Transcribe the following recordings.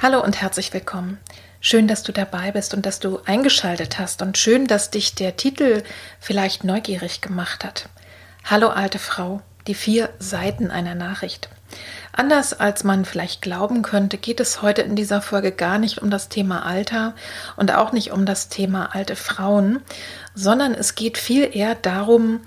Hallo und herzlich willkommen. Schön, dass du dabei bist und dass du eingeschaltet hast und schön, dass dich der Titel vielleicht neugierig gemacht hat. Hallo alte Frau, die vier Seiten einer Nachricht. Anders als man vielleicht glauben könnte, geht es heute in dieser Folge gar nicht um das Thema Alter und auch nicht um das Thema alte Frauen, sondern es geht viel eher darum,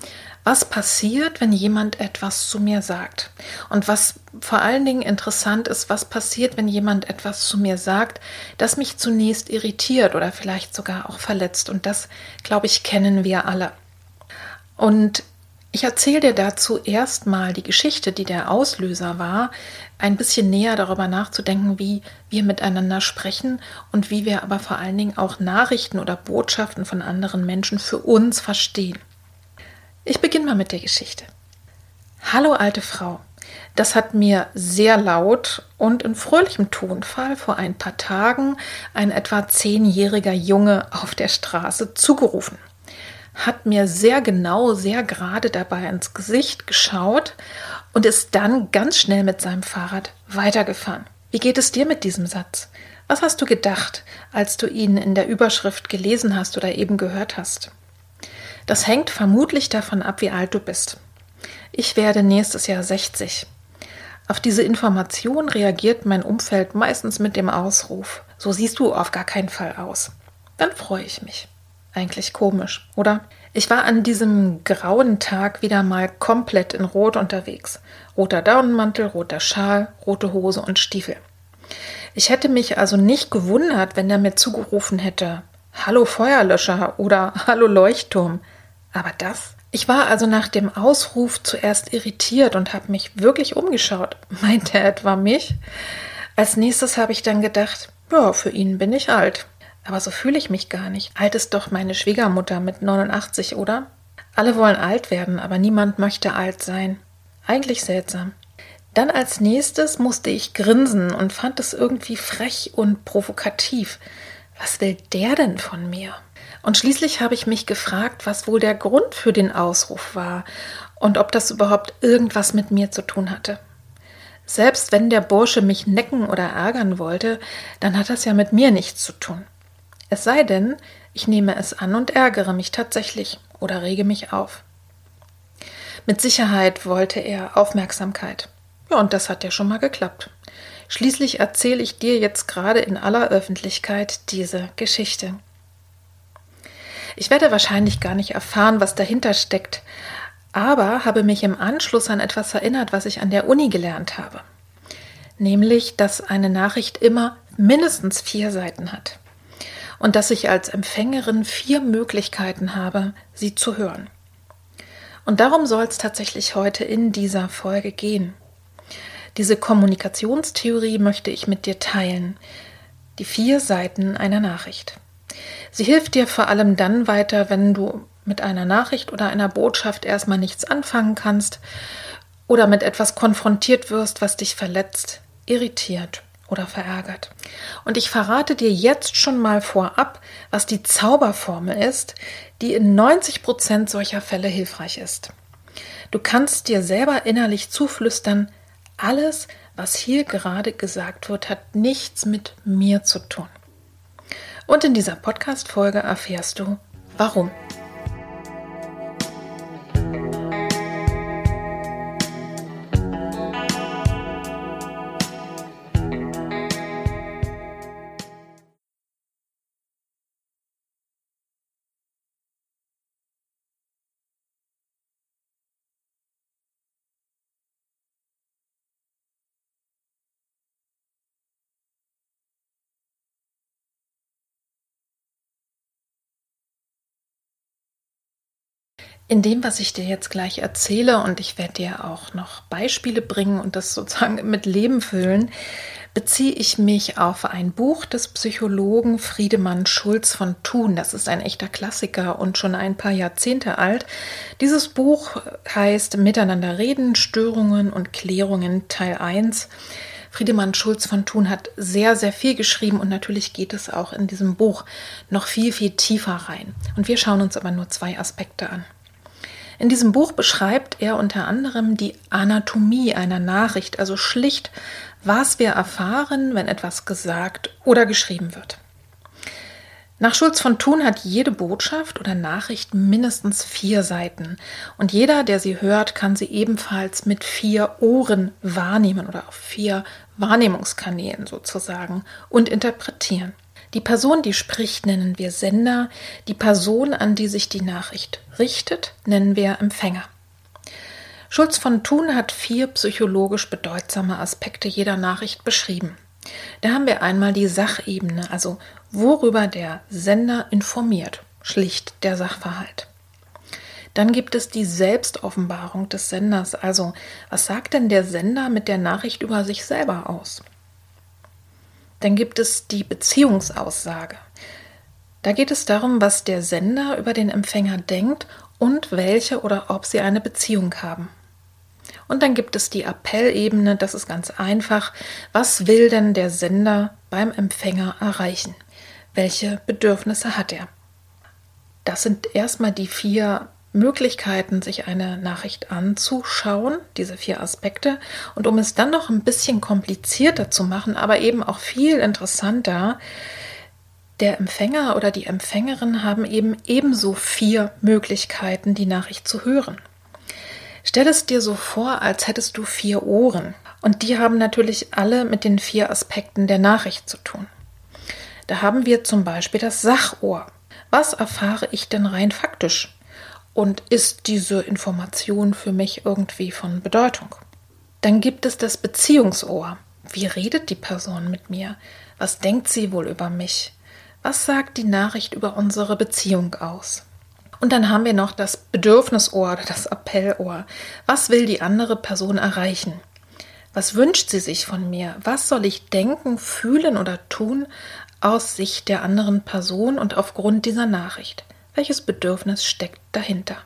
was passiert, wenn jemand etwas zu mir sagt. Und was vor allen Dingen interessant ist, was passiert, wenn jemand etwas zu mir sagt, das mich zunächst irritiert oder vielleicht sogar auch verletzt. Und das, glaube ich, kennen wir alle. Und ich erzähle dir dazu erstmal die Geschichte, die der Auslöser war, ein bisschen näher darüber nachzudenken, wie wir miteinander sprechen und wie wir aber vor allen Dingen auch Nachrichten oder Botschaften von anderen Menschen für uns verstehen. Ich beginne mal mit der Geschichte. Hallo alte Frau. Das hat mir sehr laut und in fröhlichem Tonfall vor ein paar Tagen ein etwa zehnjähriger Junge auf der Straße zugerufen. Hat mir sehr genau, sehr gerade dabei ins Gesicht geschaut und ist dann ganz schnell mit seinem Fahrrad weitergefahren. Wie geht es dir mit diesem Satz? Was hast du gedacht, als du ihn in der Überschrift gelesen hast oder eben gehört hast? Das hängt vermutlich davon ab, wie alt du bist. Ich werde nächstes Jahr 60. Auf diese Information reagiert mein Umfeld meistens mit dem Ausruf, so siehst du auf gar keinen Fall aus. Dann freue ich mich. Eigentlich komisch, oder? Ich war an diesem grauen Tag wieder mal komplett in Rot unterwegs. Roter Daunenmantel, roter Schal, rote Hose und Stiefel. Ich hätte mich also nicht gewundert, wenn er mir zugerufen hätte, Hallo Feuerlöscher oder Hallo Leuchtturm. Aber das? Ich war also nach dem Ausruf zuerst irritiert und habe mich wirklich umgeschaut. Meint er etwa mich? Als nächstes habe ich dann gedacht, ja, für ihn bin ich alt. Aber so fühle ich mich gar nicht. Alt ist doch meine Schwiegermutter mit 89, oder? Alle wollen alt werden, aber niemand möchte alt sein. Eigentlich seltsam. Dann als nächstes musste ich grinsen und fand es irgendwie frech und provokativ. Was will der denn von mir? Und schließlich habe ich mich gefragt, was wohl der Grund für den Ausruf war und ob das überhaupt irgendwas mit mir zu tun hatte. Selbst wenn der Bursche mich necken oder ärgern wollte, dann hat das ja mit mir nichts zu tun. Es sei denn, ich nehme es an und ärgere mich tatsächlich oder rege mich auf. Mit Sicherheit wollte er Aufmerksamkeit. Ja, und das hat ja schon mal geklappt. Schließlich erzähle ich dir jetzt gerade in aller Öffentlichkeit diese Geschichte. Ich werde wahrscheinlich gar nicht erfahren, was dahinter steckt, aber habe mich im Anschluss an etwas erinnert, was ich an der Uni gelernt habe. Nämlich, dass eine Nachricht immer mindestens vier Seiten hat und dass ich als Empfängerin vier Möglichkeiten habe, sie zu hören. Und darum soll es tatsächlich heute in dieser Folge gehen. Diese Kommunikationstheorie möchte ich mit dir teilen. Die vier Seiten einer Nachricht. Sie hilft dir vor allem dann weiter, wenn du mit einer Nachricht oder einer Botschaft erstmal nichts anfangen kannst oder mit etwas konfrontiert wirst, was dich verletzt, irritiert oder verärgert. Und ich verrate dir jetzt schon mal vorab, was die Zauberformel ist, die in 90 Prozent solcher Fälle hilfreich ist. Du kannst dir selber innerlich zuflüstern, alles, was hier gerade gesagt wird, hat nichts mit mir zu tun. Und in dieser Podcast-Folge erfährst du, warum. In dem, was ich dir jetzt gleich erzähle, und ich werde dir auch noch Beispiele bringen und das sozusagen mit Leben füllen, beziehe ich mich auf ein Buch des Psychologen Friedemann Schulz von Thun. Das ist ein echter Klassiker und schon ein paar Jahrzehnte alt. Dieses Buch heißt Miteinander reden, Störungen und Klärungen Teil 1. Friedemann Schulz von Thun hat sehr, sehr viel geschrieben und natürlich geht es auch in diesem Buch noch viel, viel tiefer rein. Und wir schauen uns aber nur zwei Aspekte an. In diesem Buch beschreibt er unter anderem die Anatomie einer Nachricht, also schlicht, was wir erfahren, wenn etwas gesagt oder geschrieben wird. Nach Schulz von Thun hat jede Botschaft oder Nachricht mindestens vier Seiten und jeder, der sie hört, kann sie ebenfalls mit vier Ohren wahrnehmen oder auf vier Wahrnehmungskanälen sozusagen und interpretieren. Die Person, die spricht, nennen wir Sender. Die Person, an die sich die Nachricht richtet, nennen wir Empfänger. Schulz von Thun hat vier psychologisch bedeutsame Aspekte jeder Nachricht beschrieben. Da haben wir einmal die Sachebene, also worüber der Sender informiert, schlicht der Sachverhalt. Dann gibt es die Selbstoffenbarung des Senders, also was sagt denn der Sender mit der Nachricht über sich selber aus? Dann gibt es die Beziehungsaussage. Da geht es darum, was der Sender über den Empfänger denkt und welche oder ob sie eine Beziehung haben. Und dann gibt es die Appellebene, das ist ganz einfach. Was will denn der Sender beim Empfänger erreichen? Welche Bedürfnisse hat er? Das sind erstmal die vier Möglichkeiten, sich eine Nachricht anzuschauen, diese vier Aspekte. Und um es dann noch ein bisschen komplizierter zu machen, aber eben auch viel interessanter, der Empfänger oder die Empfängerin haben eben ebenso vier Möglichkeiten, die Nachricht zu hören. Stell es dir so vor, als hättest du vier Ohren. Und die haben natürlich alle mit den vier Aspekten der Nachricht zu tun. Da haben wir zum Beispiel das Sachohr. Was erfahre ich denn rein faktisch? Und ist diese Information für mich irgendwie von Bedeutung? Dann gibt es das Beziehungsohr. Wie redet die Person mit mir? Was denkt sie wohl über mich? Was sagt die Nachricht über unsere Beziehung aus? Und dann haben wir noch das Bedürfnisohr oder das Appellohr. Was will die andere Person erreichen? Was wünscht sie sich von mir? Was soll ich denken, fühlen oder tun aus Sicht der anderen Person und aufgrund dieser Nachricht? Welches Bedürfnis steckt dahinter?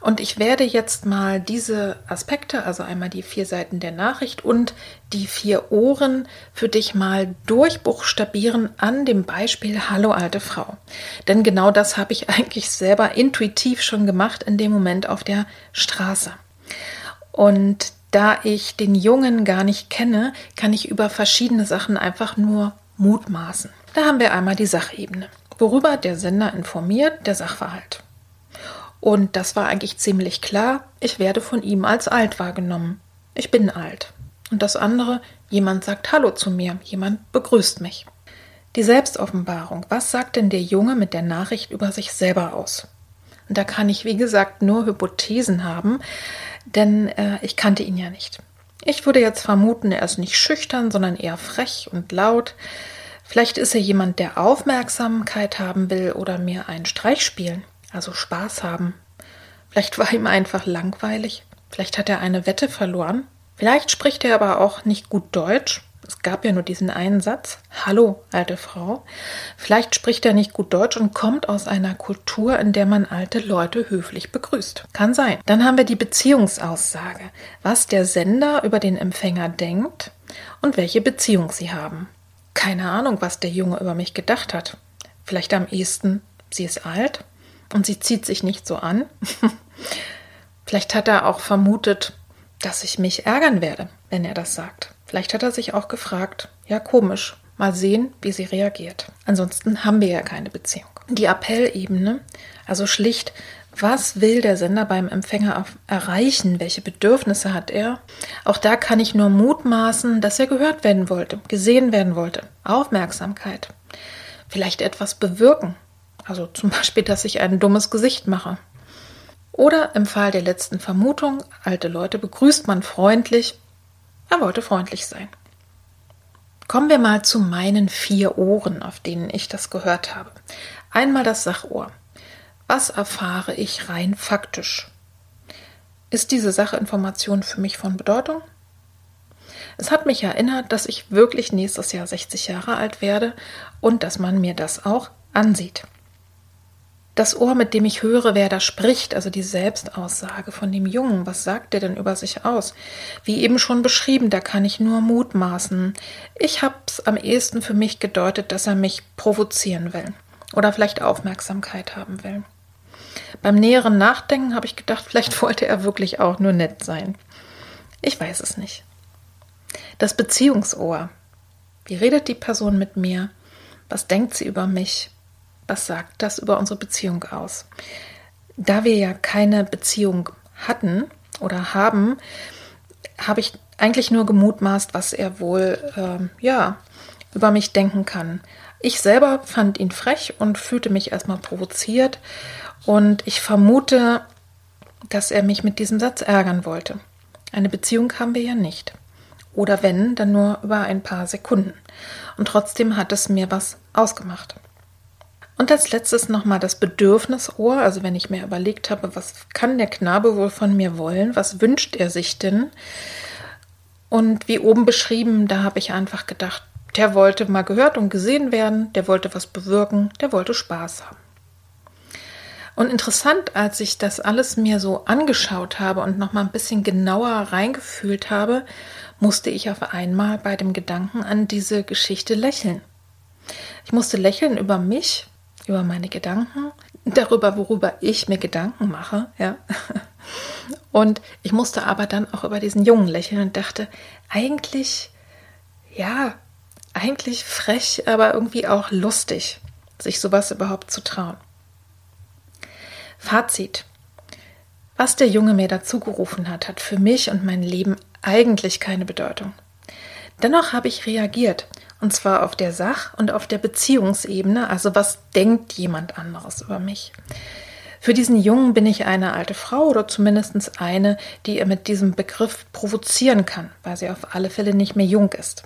Und ich werde jetzt mal diese Aspekte, also einmal die vier Seiten der Nachricht und die vier Ohren für dich mal durchbuchstabieren an dem Beispiel Hallo alte Frau. Denn genau das habe ich eigentlich selber intuitiv schon gemacht in dem Moment auf der Straße. Und da ich den Jungen gar nicht kenne, kann ich über verschiedene Sachen einfach nur mutmaßen. Da haben wir einmal die Sachebene worüber der Sender informiert, der Sachverhalt. Und das war eigentlich ziemlich klar, ich werde von ihm als alt wahrgenommen. Ich bin alt. Und das andere, jemand sagt Hallo zu mir, jemand begrüßt mich. Die Selbstoffenbarung, was sagt denn der Junge mit der Nachricht über sich selber aus? Und da kann ich, wie gesagt, nur Hypothesen haben, denn äh, ich kannte ihn ja nicht. Ich würde jetzt vermuten, er ist nicht schüchtern, sondern eher frech und laut. Vielleicht ist er jemand, der Aufmerksamkeit haben will oder mir einen Streich spielen, also Spaß haben. Vielleicht war ihm einfach langweilig. Vielleicht hat er eine Wette verloren. Vielleicht spricht er aber auch nicht gut Deutsch. Es gab ja nur diesen einen Satz. Hallo, alte Frau. Vielleicht spricht er nicht gut Deutsch und kommt aus einer Kultur, in der man alte Leute höflich begrüßt. Kann sein. Dann haben wir die Beziehungsaussage. Was der Sender über den Empfänger denkt und welche Beziehung sie haben. Keine Ahnung, was der Junge über mich gedacht hat. Vielleicht am ehesten, sie ist alt und sie zieht sich nicht so an. Vielleicht hat er auch vermutet, dass ich mich ärgern werde, wenn er das sagt. Vielleicht hat er sich auch gefragt, ja komisch, mal sehen, wie sie reagiert. Ansonsten haben wir ja keine Beziehung. Die Appellebene, also schlicht, was will der Sender beim Empfänger erreichen? Welche Bedürfnisse hat er? Auch da kann ich nur mutmaßen, dass er gehört werden wollte, gesehen werden wollte. Aufmerksamkeit. Vielleicht etwas bewirken. Also zum Beispiel, dass ich ein dummes Gesicht mache. Oder im Fall der letzten Vermutung, alte Leute begrüßt man freundlich. Er wollte freundlich sein. Kommen wir mal zu meinen vier Ohren, auf denen ich das gehört habe. Einmal das Sachohr. Was erfahre ich rein faktisch? Ist diese Sachinformation für mich von Bedeutung? Es hat mich erinnert, dass ich wirklich nächstes Jahr 60 Jahre alt werde und dass man mir das auch ansieht. Das Ohr, mit dem ich höre, wer da spricht, also die Selbstaussage von dem Jungen, was sagt er denn über sich aus? Wie eben schon beschrieben, da kann ich nur mutmaßen. Ich hab's am ehesten für mich gedeutet, dass er mich provozieren will oder vielleicht Aufmerksamkeit haben will. Beim näheren Nachdenken habe ich gedacht, vielleicht wollte er wirklich auch nur nett sein. Ich weiß es nicht. Das Beziehungsohr. Wie redet die Person mit mir? Was denkt sie über mich? Was sagt das über unsere Beziehung aus? Da wir ja keine Beziehung hatten oder haben, habe ich eigentlich nur gemutmaßt, was er wohl äh, ja über mich denken kann. Ich selber fand ihn frech und fühlte mich erstmal provoziert und ich vermute, dass er mich mit diesem Satz ärgern wollte. Eine Beziehung haben wir ja nicht. Oder wenn, dann nur über ein paar Sekunden. Und trotzdem hat es mir was ausgemacht. Und als letztes nochmal das Bedürfnisohr, also wenn ich mir überlegt habe, was kann der Knabe wohl von mir wollen, was wünscht er sich denn? Und wie oben beschrieben, da habe ich einfach gedacht, der wollte mal gehört und gesehen werden, der wollte was bewirken, der wollte Spaß haben. Und interessant, als ich das alles mir so angeschaut habe und nochmal ein bisschen genauer reingefühlt habe, musste ich auf einmal bei dem Gedanken an diese Geschichte lächeln. Ich musste lächeln über mich, über meine Gedanken, darüber, worüber ich mir Gedanken mache, ja. Und ich musste aber dann auch über diesen Jungen lächeln und dachte, eigentlich, ja, eigentlich frech, aber irgendwie auch lustig, sich sowas überhaupt zu trauen. Fazit. Was der Junge mir dazu gerufen hat, hat für mich und mein Leben eigentlich keine Bedeutung. Dennoch habe ich reagiert und zwar auf der Sach- und auf der Beziehungsebene, also was denkt jemand anderes über mich. Für diesen Jungen bin ich eine alte Frau oder zumindest eine, die er mit diesem Begriff provozieren kann, weil sie auf alle Fälle nicht mehr jung ist.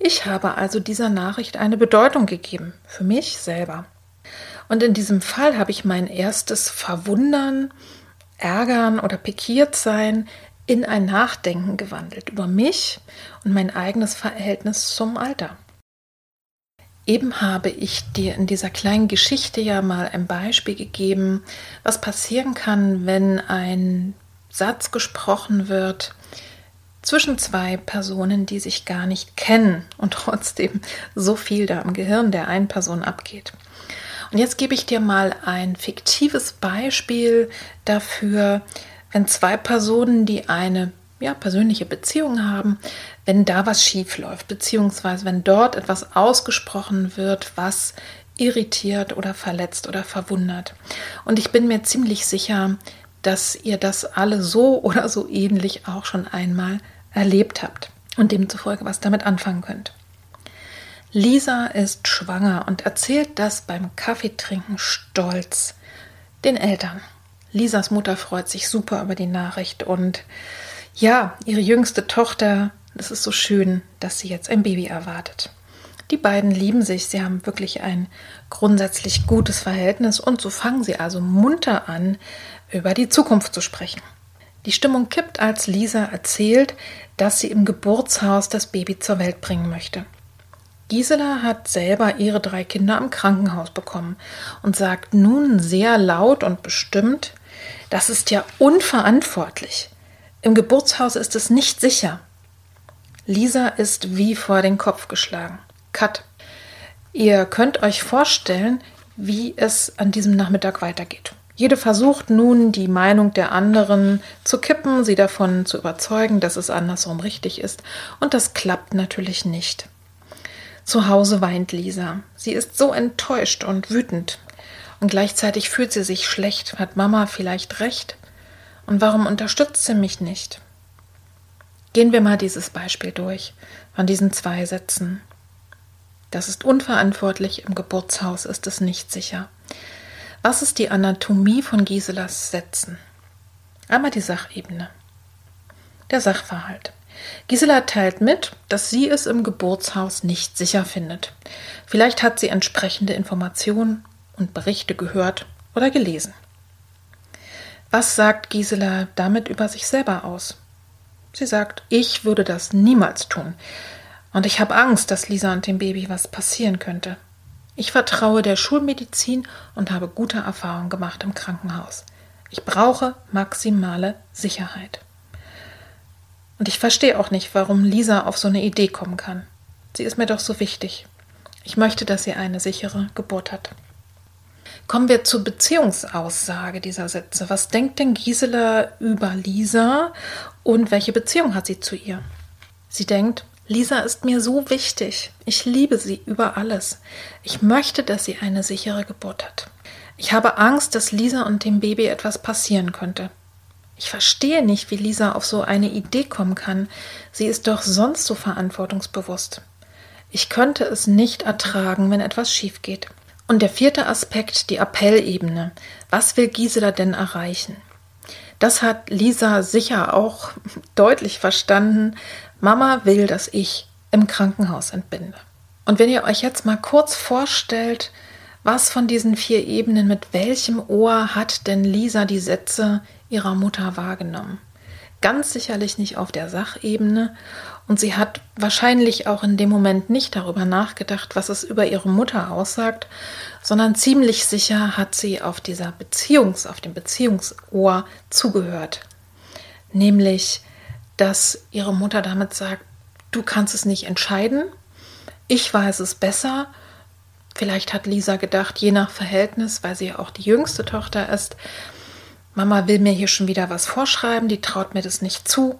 Ich habe also dieser Nachricht eine Bedeutung gegeben, für mich selber. Und in diesem Fall habe ich mein erstes Verwundern, Ärgern oder Pikiertsein in ein Nachdenken gewandelt über mich und mein eigenes Verhältnis zum Alter. Eben habe ich dir in dieser kleinen Geschichte ja mal ein Beispiel gegeben, was passieren kann, wenn ein Satz gesprochen wird zwischen zwei Personen, die sich gar nicht kennen und trotzdem so viel da im Gehirn der einen Person abgeht. Und jetzt gebe ich dir mal ein fiktives Beispiel dafür, wenn zwei Personen, die eine ja, persönliche Beziehung haben, wenn da was schief läuft, beziehungsweise wenn dort etwas ausgesprochen wird, was irritiert oder verletzt oder verwundert. Und ich bin mir ziemlich sicher, dass ihr das alle so oder so ähnlich auch schon einmal erlebt habt und demzufolge was damit anfangen könnt. Lisa ist schwanger und erzählt das beim Kaffeetrinken stolz den Eltern. Lisas Mutter freut sich super über die Nachricht und ja, ihre jüngste Tochter, es ist so schön, dass sie jetzt ein Baby erwartet. Die beiden lieben sich, sie haben wirklich ein grundsätzlich gutes Verhältnis und so fangen sie also munter an, über die Zukunft zu sprechen. Die Stimmung kippt, als Lisa erzählt, dass sie im Geburtshaus das Baby zur Welt bringen möchte. Gisela hat selber ihre drei Kinder im Krankenhaus bekommen und sagt nun sehr laut und bestimmt, das ist ja unverantwortlich. Im Geburtshaus ist es nicht sicher. Lisa ist wie vor den Kopf geschlagen. Cut. Ihr könnt euch vorstellen, wie es an diesem Nachmittag weitergeht. Jede versucht nun, die Meinung der anderen zu kippen, sie davon zu überzeugen, dass es andersrum richtig ist. Und das klappt natürlich nicht. Zu Hause weint Lisa. Sie ist so enttäuscht und wütend. Und gleichzeitig fühlt sie sich schlecht. Hat Mama vielleicht recht? Und warum unterstützt sie mich nicht? Gehen wir mal dieses Beispiel durch von diesen zwei Sätzen. Das ist unverantwortlich, im Geburtshaus ist es nicht sicher. Was ist die Anatomie von Giselas Sätzen? Einmal die Sachebene. Der Sachverhalt. Gisela teilt mit, dass sie es im Geburtshaus nicht sicher findet. Vielleicht hat sie entsprechende Informationen und Berichte gehört oder gelesen. Was sagt Gisela damit über sich selber aus? Sie sagt, ich würde das niemals tun. Und ich habe Angst, dass Lisa und dem Baby was passieren könnte. Ich vertraue der Schulmedizin und habe gute Erfahrungen gemacht im Krankenhaus. Ich brauche maximale Sicherheit. Und ich verstehe auch nicht, warum Lisa auf so eine Idee kommen kann. Sie ist mir doch so wichtig. Ich möchte, dass sie eine sichere Geburt hat. Kommen wir zur Beziehungsaussage dieser Sätze. Was denkt denn Gisela über Lisa und welche Beziehung hat sie zu ihr? Sie denkt, Lisa ist mir so wichtig. Ich liebe sie über alles. Ich möchte, dass sie eine sichere Geburt hat. Ich habe Angst, dass Lisa und dem Baby etwas passieren könnte. Ich verstehe nicht, wie Lisa auf so eine Idee kommen kann. Sie ist doch sonst so verantwortungsbewusst. Ich könnte es nicht ertragen, wenn etwas schief geht. Und der vierte Aspekt, die Appellebene. Was will Gisela denn erreichen? Das hat Lisa sicher auch deutlich verstanden. Mama will, dass ich im Krankenhaus entbinde. Und wenn ihr euch jetzt mal kurz vorstellt, was von diesen vier Ebenen mit welchem Ohr hat denn Lisa die Sätze ihrer Mutter wahrgenommen? Ganz sicherlich nicht auf der Sachebene und sie hat wahrscheinlich auch in dem Moment nicht darüber nachgedacht, was es über ihre Mutter aussagt, sondern ziemlich sicher hat sie auf dieser Beziehungs, auf dem Beziehungsohr zugehört. Nämlich, dass ihre Mutter damit sagt, du kannst es nicht entscheiden, ich weiß es besser. Vielleicht hat Lisa gedacht, je nach Verhältnis, weil sie ja auch die jüngste Tochter ist, Mama will mir hier schon wieder was vorschreiben, die traut mir das nicht zu.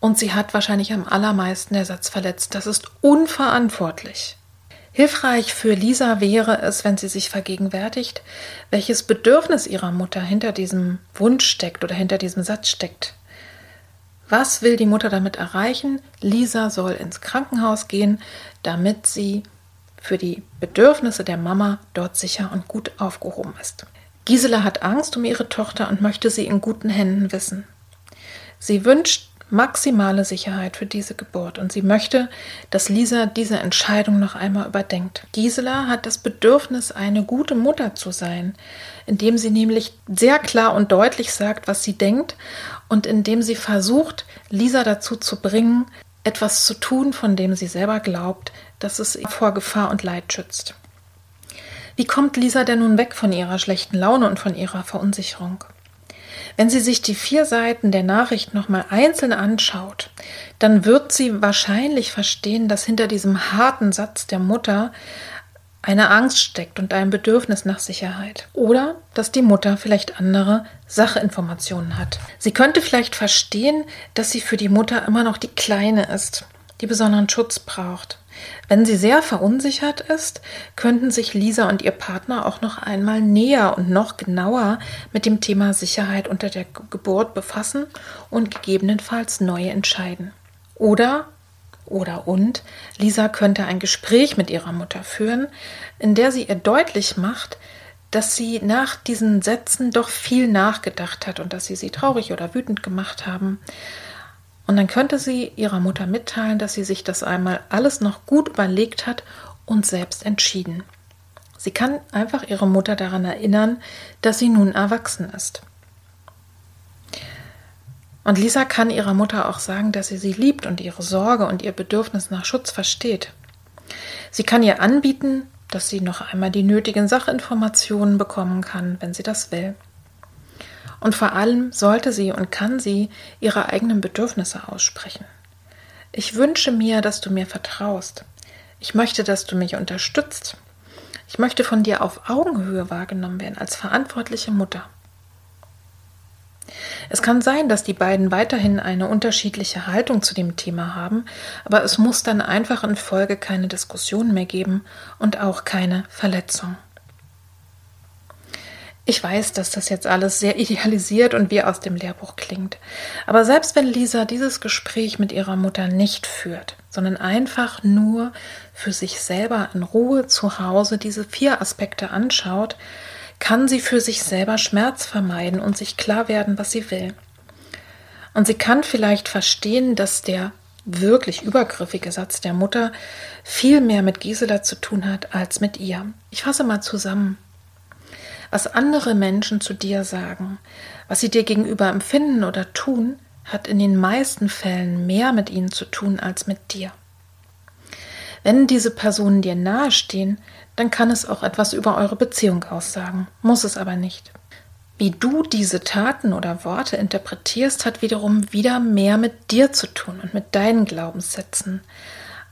Und sie hat wahrscheinlich am allermeisten der Satz verletzt. Das ist unverantwortlich. Hilfreich für Lisa wäre es, wenn sie sich vergegenwärtigt, welches Bedürfnis ihrer Mutter hinter diesem Wunsch steckt oder hinter diesem Satz steckt. Was will die Mutter damit erreichen? Lisa soll ins Krankenhaus gehen, damit sie für die Bedürfnisse der Mama dort sicher und gut aufgehoben ist. Gisela hat Angst um ihre Tochter und möchte sie in guten Händen wissen. Sie wünscht maximale Sicherheit für diese Geburt und sie möchte, dass Lisa diese Entscheidung noch einmal überdenkt. Gisela hat das Bedürfnis, eine gute Mutter zu sein, indem sie nämlich sehr klar und deutlich sagt, was sie denkt und indem sie versucht, Lisa dazu zu bringen, etwas zu tun, von dem sie selber glaubt, dass es vor Gefahr und Leid schützt. Wie kommt Lisa denn nun weg von ihrer schlechten Laune und von ihrer Verunsicherung? Wenn sie sich die vier Seiten der Nachricht nochmal einzeln anschaut, dann wird sie wahrscheinlich verstehen, dass hinter diesem harten Satz der Mutter eine Angst steckt und ein Bedürfnis nach Sicherheit. Oder dass die Mutter vielleicht andere Sachinformationen hat. Sie könnte vielleicht verstehen, dass sie für die Mutter immer noch die Kleine ist, die besonderen Schutz braucht. Wenn sie sehr verunsichert ist, könnten sich Lisa und ihr Partner auch noch einmal näher und noch genauer mit dem Thema Sicherheit unter der Geburt befassen und gegebenenfalls neu entscheiden. Oder oder und Lisa könnte ein Gespräch mit ihrer Mutter führen, in der sie ihr deutlich macht, dass sie nach diesen Sätzen doch viel nachgedacht hat und dass sie sie traurig oder wütend gemacht haben und dann könnte sie ihrer Mutter mitteilen, dass sie sich das einmal alles noch gut überlegt hat und selbst entschieden. Sie kann einfach ihre Mutter daran erinnern, dass sie nun erwachsen ist. Und Lisa kann ihrer Mutter auch sagen, dass sie sie liebt und ihre Sorge und ihr Bedürfnis nach Schutz versteht. Sie kann ihr anbieten, dass sie noch einmal die nötigen Sachinformationen bekommen kann, wenn sie das will. Und vor allem sollte sie und kann sie ihre eigenen Bedürfnisse aussprechen. Ich wünsche mir, dass du mir vertraust. Ich möchte, dass du mich unterstützt. Ich möchte von dir auf Augenhöhe wahrgenommen werden als verantwortliche Mutter. Es kann sein, dass die beiden weiterhin eine unterschiedliche Haltung zu dem Thema haben, aber es muss dann einfach in Folge keine Diskussion mehr geben und auch keine Verletzung. Ich weiß, dass das jetzt alles sehr idealisiert und wie aus dem Lehrbuch klingt. Aber selbst wenn Lisa dieses Gespräch mit ihrer Mutter nicht führt, sondern einfach nur für sich selber in Ruhe zu Hause diese vier Aspekte anschaut, kann sie für sich selber Schmerz vermeiden und sich klar werden, was sie will. Und sie kann vielleicht verstehen, dass der wirklich übergriffige Satz der Mutter viel mehr mit Gisela zu tun hat als mit ihr. Ich fasse mal zusammen. Was andere Menschen zu dir sagen, was sie dir gegenüber empfinden oder tun, hat in den meisten Fällen mehr mit ihnen zu tun als mit dir. Wenn diese Personen dir nahestehen, dann kann es auch etwas über eure Beziehung aussagen, muss es aber nicht. Wie du diese Taten oder Worte interpretierst, hat wiederum wieder mehr mit dir zu tun und mit deinen Glaubenssätzen.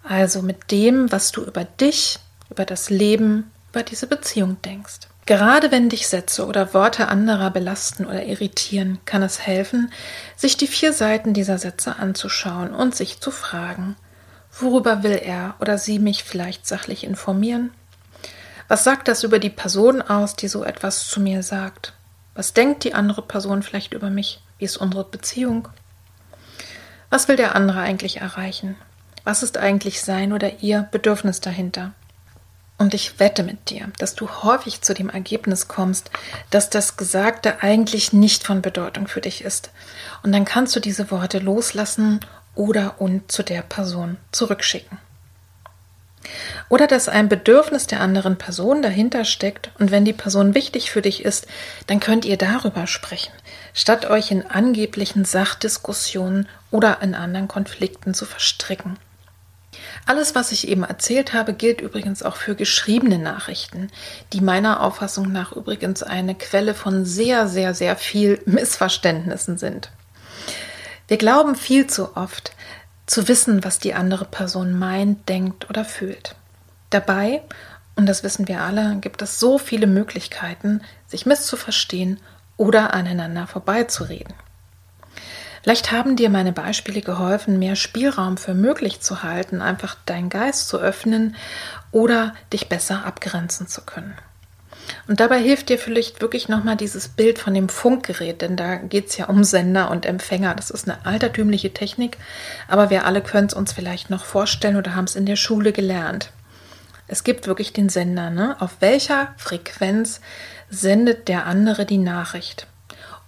Also mit dem, was du über dich, über das Leben, über diese Beziehung denkst. Gerade wenn dich Sätze oder Worte anderer belasten oder irritieren, kann es helfen, sich die vier Seiten dieser Sätze anzuschauen und sich zu fragen, worüber will er oder sie mich vielleicht sachlich informieren? Was sagt das über die Person aus, die so etwas zu mir sagt? Was denkt die andere Person vielleicht über mich? Wie ist unsere Beziehung? Was will der andere eigentlich erreichen? Was ist eigentlich sein oder ihr Bedürfnis dahinter? Und ich wette mit dir, dass du häufig zu dem Ergebnis kommst, dass das Gesagte eigentlich nicht von Bedeutung für dich ist. Und dann kannst du diese Worte loslassen oder und zu der Person zurückschicken. Oder dass ein Bedürfnis der anderen Person dahinter steckt und wenn die Person wichtig für dich ist, dann könnt ihr darüber sprechen, statt euch in angeblichen Sachdiskussionen oder in anderen Konflikten zu verstricken. Alles, was ich eben erzählt habe, gilt übrigens auch für geschriebene Nachrichten, die meiner Auffassung nach übrigens eine Quelle von sehr, sehr, sehr viel Missverständnissen sind. Wir glauben viel zu oft zu wissen, was die andere Person meint, denkt oder fühlt. Dabei, und das wissen wir alle, gibt es so viele Möglichkeiten, sich misszuverstehen oder aneinander vorbeizureden. Vielleicht haben dir meine Beispiele geholfen, mehr Spielraum für möglich zu halten, einfach deinen Geist zu öffnen oder dich besser abgrenzen zu können. Und dabei hilft dir vielleicht wirklich nochmal dieses Bild von dem Funkgerät, denn da geht es ja um Sender und Empfänger. Das ist eine altertümliche Technik, aber wir alle können es uns vielleicht noch vorstellen oder haben es in der Schule gelernt. Es gibt wirklich den Sender, ne? Auf welcher Frequenz sendet der andere die Nachricht?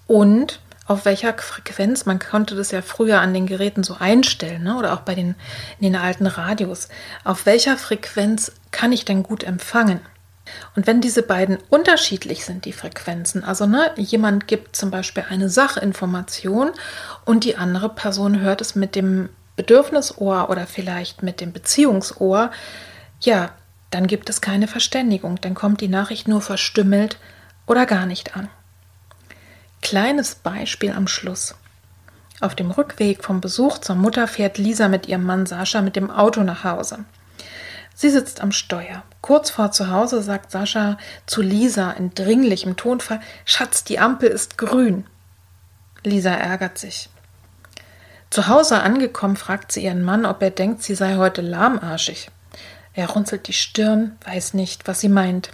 Und auf welcher Frequenz, man konnte das ja früher an den Geräten so einstellen, ne? oder auch bei den, den alten Radios, auf welcher Frequenz kann ich denn gut empfangen? Und wenn diese beiden unterschiedlich sind, die Frequenzen, also ne, jemand gibt zum Beispiel eine Sachinformation und die andere Person hört es mit dem Bedürfnisohr oder vielleicht mit dem Beziehungsohr, ja, dann gibt es keine Verständigung, dann kommt die Nachricht nur verstümmelt oder gar nicht an. Kleines Beispiel am Schluss. Auf dem Rückweg vom Besuch zur Mutter fährt Lisa mit ihrem Mann Sascha mit dem Auto nach Hause. Sie sitzt am Steuer. Kurz vor zu Hause sagt Sascha zu Lisa in dringlichem Tonfall: Schatz, die Ampel ist grün. Lisa ärgert sich. Zu Hause angekommen, fragt sie ihren Mann, ob er denkt, sie sei heute lahmarschig. Er runzelt die Stirn, weiß nicht, was sie meint.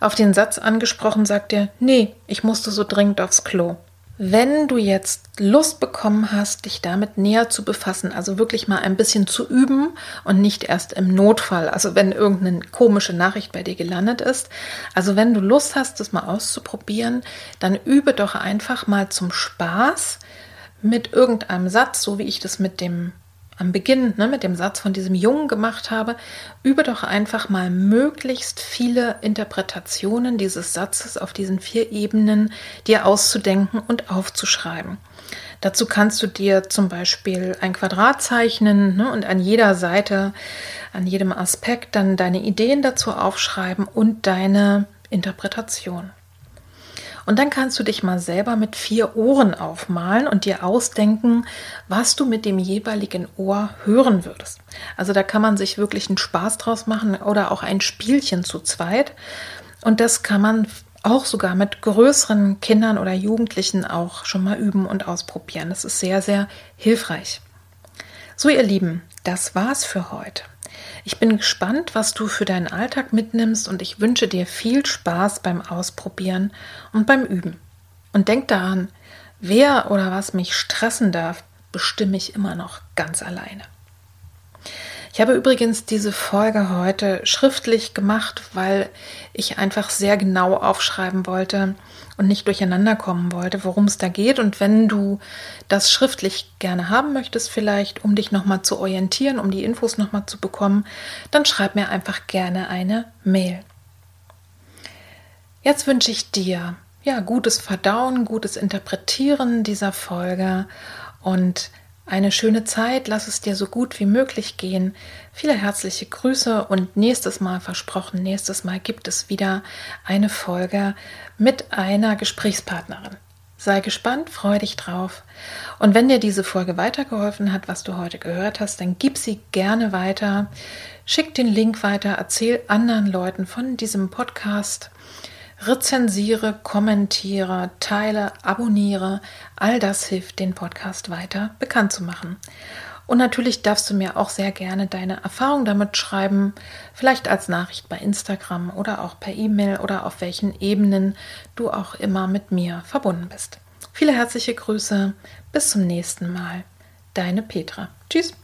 Auf den Satz angesprochen sagt er, nee, ich musste so dringend aufs Klo. Wenn du jetzt Lust bekommen hast, dich damit näher zu befassen, also wirklich mal ein bisschen zu üben und nicht erst im Notfall, also wenn irgendeine komische Nachricht bei dir gelandet ist, also wenn du Lust hast, das mal auszuprobieren, dann übe doch einfach mal zum Spaß mit irgendeinem Satz, so wie ich das mit dem am Beginn ne, mit dem Satz von diesem Jungen gemacht habe, übe doch einfach mal möglichst viele Interpretationen dieses Satzes auf diesen vier Ebenen dir auszudenken und aufzuschreiben. Dazu kannst du dir zum Beispiel ein Quadrat zeichnen ne, und an jeder Seite, an jedem Aspekt dann deine Ideen dazu aufschreiben und deine Interpretation. Und dann kannst du dich mal selber mit vier Ohren aufmalen und dir ausdenken, was du mit dem jeweiligen Ohr hören würdest. Also da kann man sich wirklich einen Spaß draus machen oder auch ein Spielchen zu zweit. Und das kann man auch sogar mit größeren Kindern oder Jugendlichen auch schon mal üben und ausprobieren. Das ist sehr, sehr hilfreich. So, ihr Lieben, das war's für heute. Ich bin gespannt, was du für deinen Alltag mitnimmst und ich wünsche dir viel Spaß beim Ausprobieren und beim Üben. Und denk daran, wer oder was mich stressen darf, bestimme ich immer noch ganz alleine. Ich habe übrigens diese Folge heute schriftlich gemacht, weil ich einfach sehr genau aufschreiben wollte und nicht durcheinander kommen wollte, worum es da geht. Und wenn du das schriftlich gerne haben möchtest, vielleicht, um dich nochmal zu orientieren, um die Infos nochmal zu bekommen, dann schreib mir einfach gerne eine Mail. Jetzt wünsche ich dir ja gutes Verdauen, gutes Interpretieren dieser Folge und eine schöne Zeit, lass es dir so gut wie möglich gehen. Viele herzliche Grüße und nächstes Mal versprochen, nächstes Mal gibt es wieder eine Folge mit einer Gesprächspartnerin. Sei gespannt, freu dich drauf. Und wenn dir diese Folge weitergeholfen hat, was du heute gehört hast, dann gib sie gerne weiter. Schick den Link weiter, erzähl anderen Leuten von diesem Podcast rezensiere, kommentiere, teile, abonniere. All das hilft, den Podcast weiter bekannt zu machen. Und natürlich darfst du mir auch sehr gerne deine Erfahrung damit schreiben, vielleicht als Nachricht bei Instagram oder auch per E-Mail oder auf welchen Ebenen du auch immer mit mir verbunden bist. Viele herzliche Grüße, bis zum nächsten Mal. Deine Petra. Tschüss.